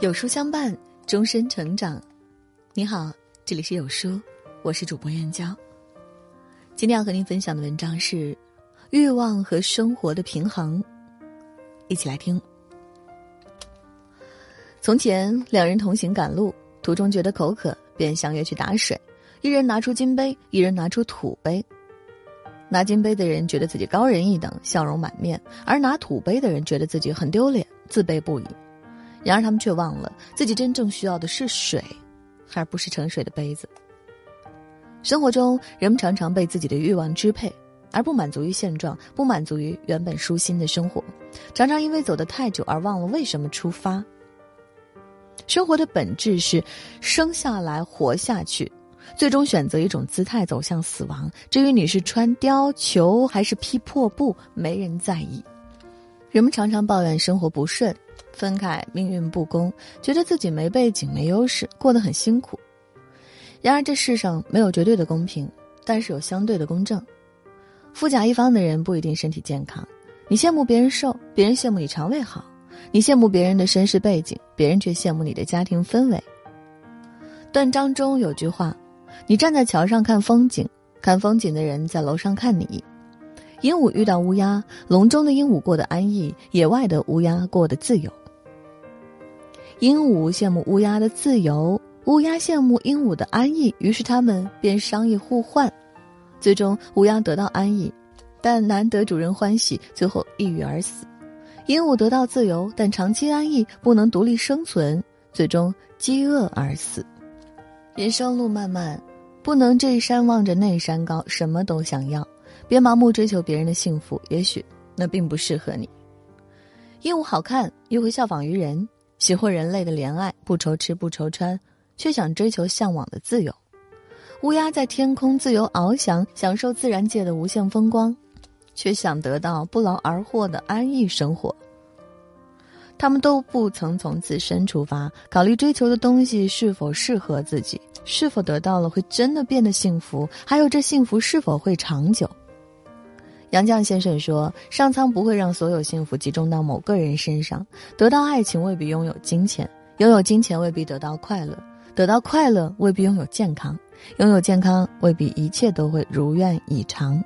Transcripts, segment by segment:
有书相伴，终身成长。你好，这里是有书，我是主播燕娇。今天要和您分享的文章是《欲望和生活的平衡》，一起来听。从前，两人同行赶路，途中觉得口渴，便相约去打水。一人拿出金杯，一人拿出土杯。拿金杯的人觉得自己高人一等，笑容满面；而拿土杯的人觉得自己很丢脸，自卑不已。然而，他们却忘了自己真正需要的是水，而不是盛水的杯子。生活中，人们常常被自己的欲望支配，而不满足于现状，不满足于原本舒心的生活，常常因为走得太久而忘了为什么出发。生活的本质是生下来活下去，最终选择一种姿态走向死亡。至于你是穿貂裘还是披破布，没人在意。人们常常抱怨生活不顺。分开，命运不公，觉得自己没背景、没优势，过得很辛苦。然而，这世上没有绝对的公平，但是有相对的公正。富甲一方的人不一定身体健康，你羡慕别人瘦，别人羡慕你肠胃好；你羡慕别人的身世背景，别人却羡慕你的家庭氛围。断章中有句话：“你站在桥上看风景，看风景的人在楼上看你。”鹦鹉遇到乌鸦，笼中的鹦鹉过得安逸，野外的乌鸦过得自由。鹦鹉羡慕乌鸦的自由，乌鸦羡慕鹦鹉的安逸，于是他们便商议互换。最终，乌鸦得到安逸，但难得主人欢喜，最后抑郁而死；鹦鹉得到自由，但长期安逸不能独立生存，最终饥饿而死。人生路漫漫，不能这山望着那山高，什么都想要。别盲目追求别人的幸福，也许那并不适合你。鹦鹉好看，又会效仿于人，喜获人类的怜爱，不愁吃不愁穿，却想追求向往的自由。乌鸦在天空自由翱翔，享受自然界的无限风光，却想得到不劳而获的安逸生活。他们都不曾从自身出发，考虑追求的东西是否适合自己，是否得到了会真的变得幸福，还有这幸福是否会长久。杨绛先生说：“上苍不会让所有幸福集中到某个人身上。得到爱情未必拥有金钱，拥有金钱未必得到快乐，得到快乐未必拥有健康，拥有健康未必一切都会如愿以偿。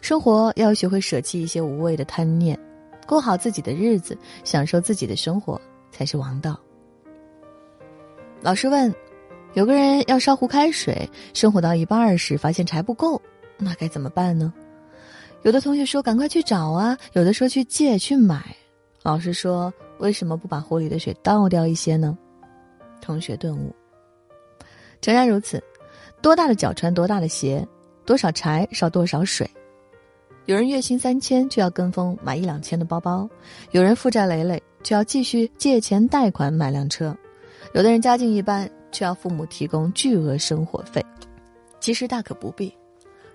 生活要学会舍弃一些无谓的贪念，过好自己的日子，享受自己的生活才是王道。”老师问：“有个人要烧壶开水，生活到一半时发现柴不够，那该怎么办呢？”有的同学说：“赶快去找啊！”有的说：“去借去买。”老师说：“为什么不把壶里的水倒掉一些呢？”同学顿悟。诚然如此，多大的脚穿多大的鞋，多少柴烧多少水。有人月薪三千，却要跟风买一两千的包包；有人负债累累，却要继续借钱贷款买辆车；有的人家境一般，却要父母提供巨额生活费。其实大可不必。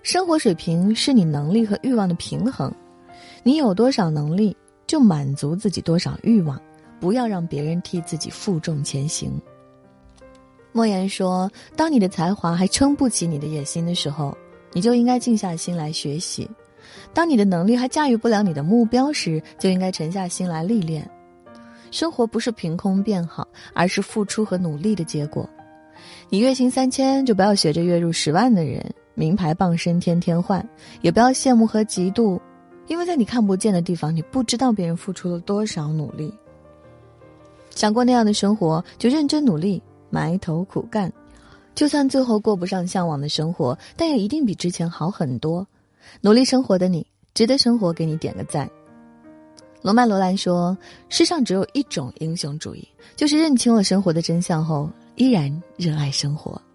生活水平是你能力和欲望的平衡，你有多少能力就满足自己多少欲望，不要让别人替自己负重前行。莫言说：“当你的才华还撑不起你的野心的时候，你就应该静下心来学习；当你的能力还驾驭不了你的目标时，就应该沉下心来历练。生活不是凭空变好，而是付出和努力的结果。你月薪三千，就不要学着月入十万的人。”名牌傍身天天换，也不要羡慕和嫉妒，因为在你看不见的地方，你不知道别人付出了多少努力。想过那样的生活，就认真努力，埋头苦干，就算最后过不上向往的生活，但也一定比之前好很多。努力生活的你，值得生活给你点个赞。罗曼·罗兰说：“世上只有一种英雄主义，就是认清了生活的真相后，依然热爱生活。”《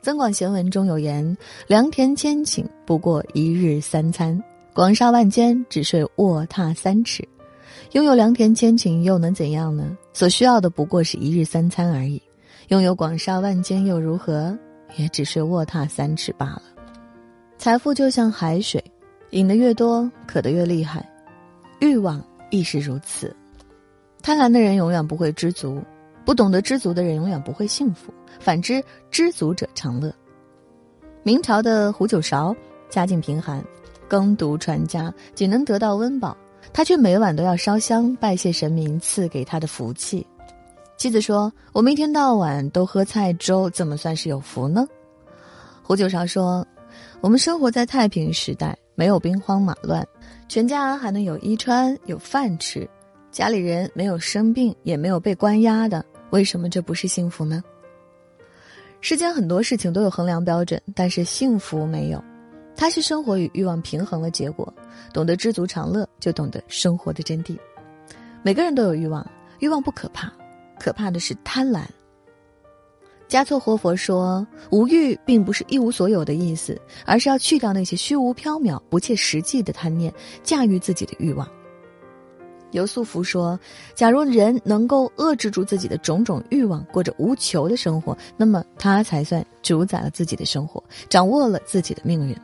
增广贤文》中有言：“良田千顷，不过一日三餐；广厦万间，只睡卧榻三尺。”拥有良田千顷又能怎样呢？所需要的不过是一日三餐而已。拥有广厦万间又如何？也只睡卧榻三尺罢了。财富就像海水，饮得越多，渴得越厉害。欲望亦是如此。贪婪的人永远不会知足。不懂得知足的人永远不会幸福，反之，知足者常乐。明朝的胡九韶家境贫寒，耕读传家，仅能得到温饱，他却每晚都要烧香拜谢神明赐给他的福气。妻子说：“我们一天到晚都喝菜粥，怎么算是有福呢？”胡九韶说：“我们生活在太平时代，没有兵荒马乱，全家还能有衣穿有饭吃，家里人没有生病，也没有被关押的，为什么这不是幸福呢？”世间很多事情都有衡量标准，但是幸福没有。它是生活与欲望平衡的结果。懂得知足常乐，就懂得生活的真谛。每个人都有欲望，欲望不可怕，可怕的是贪婪。加措活佛说：“无欲并不是一无所有的意思，而是要去掉那些虚无缥缈、不切实际的贪念，驾驭自己的欲望。”尤素福说：“假如人能够遏制住自己的种种欲望，过着无求的生活，那么他才算主宰了自己的生活，掌握了自己的命运。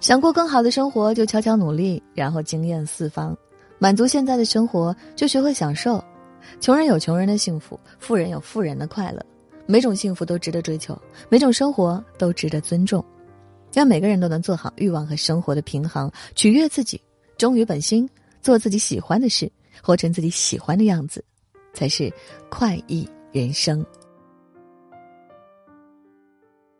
想过更好的生活，就悄悄努力，然后惊艳四方；满足现在的生活，就学会享受。穷人有穷人的幸福，富人有富人的快乐。每种幸福都值得追求，每种生活都值得尊重。让每个人都能做好欲望和生活的平衡，取悦自己，忠于本心。”做自己喜欢的事，活成自己喜欢的样子，才是快意人生。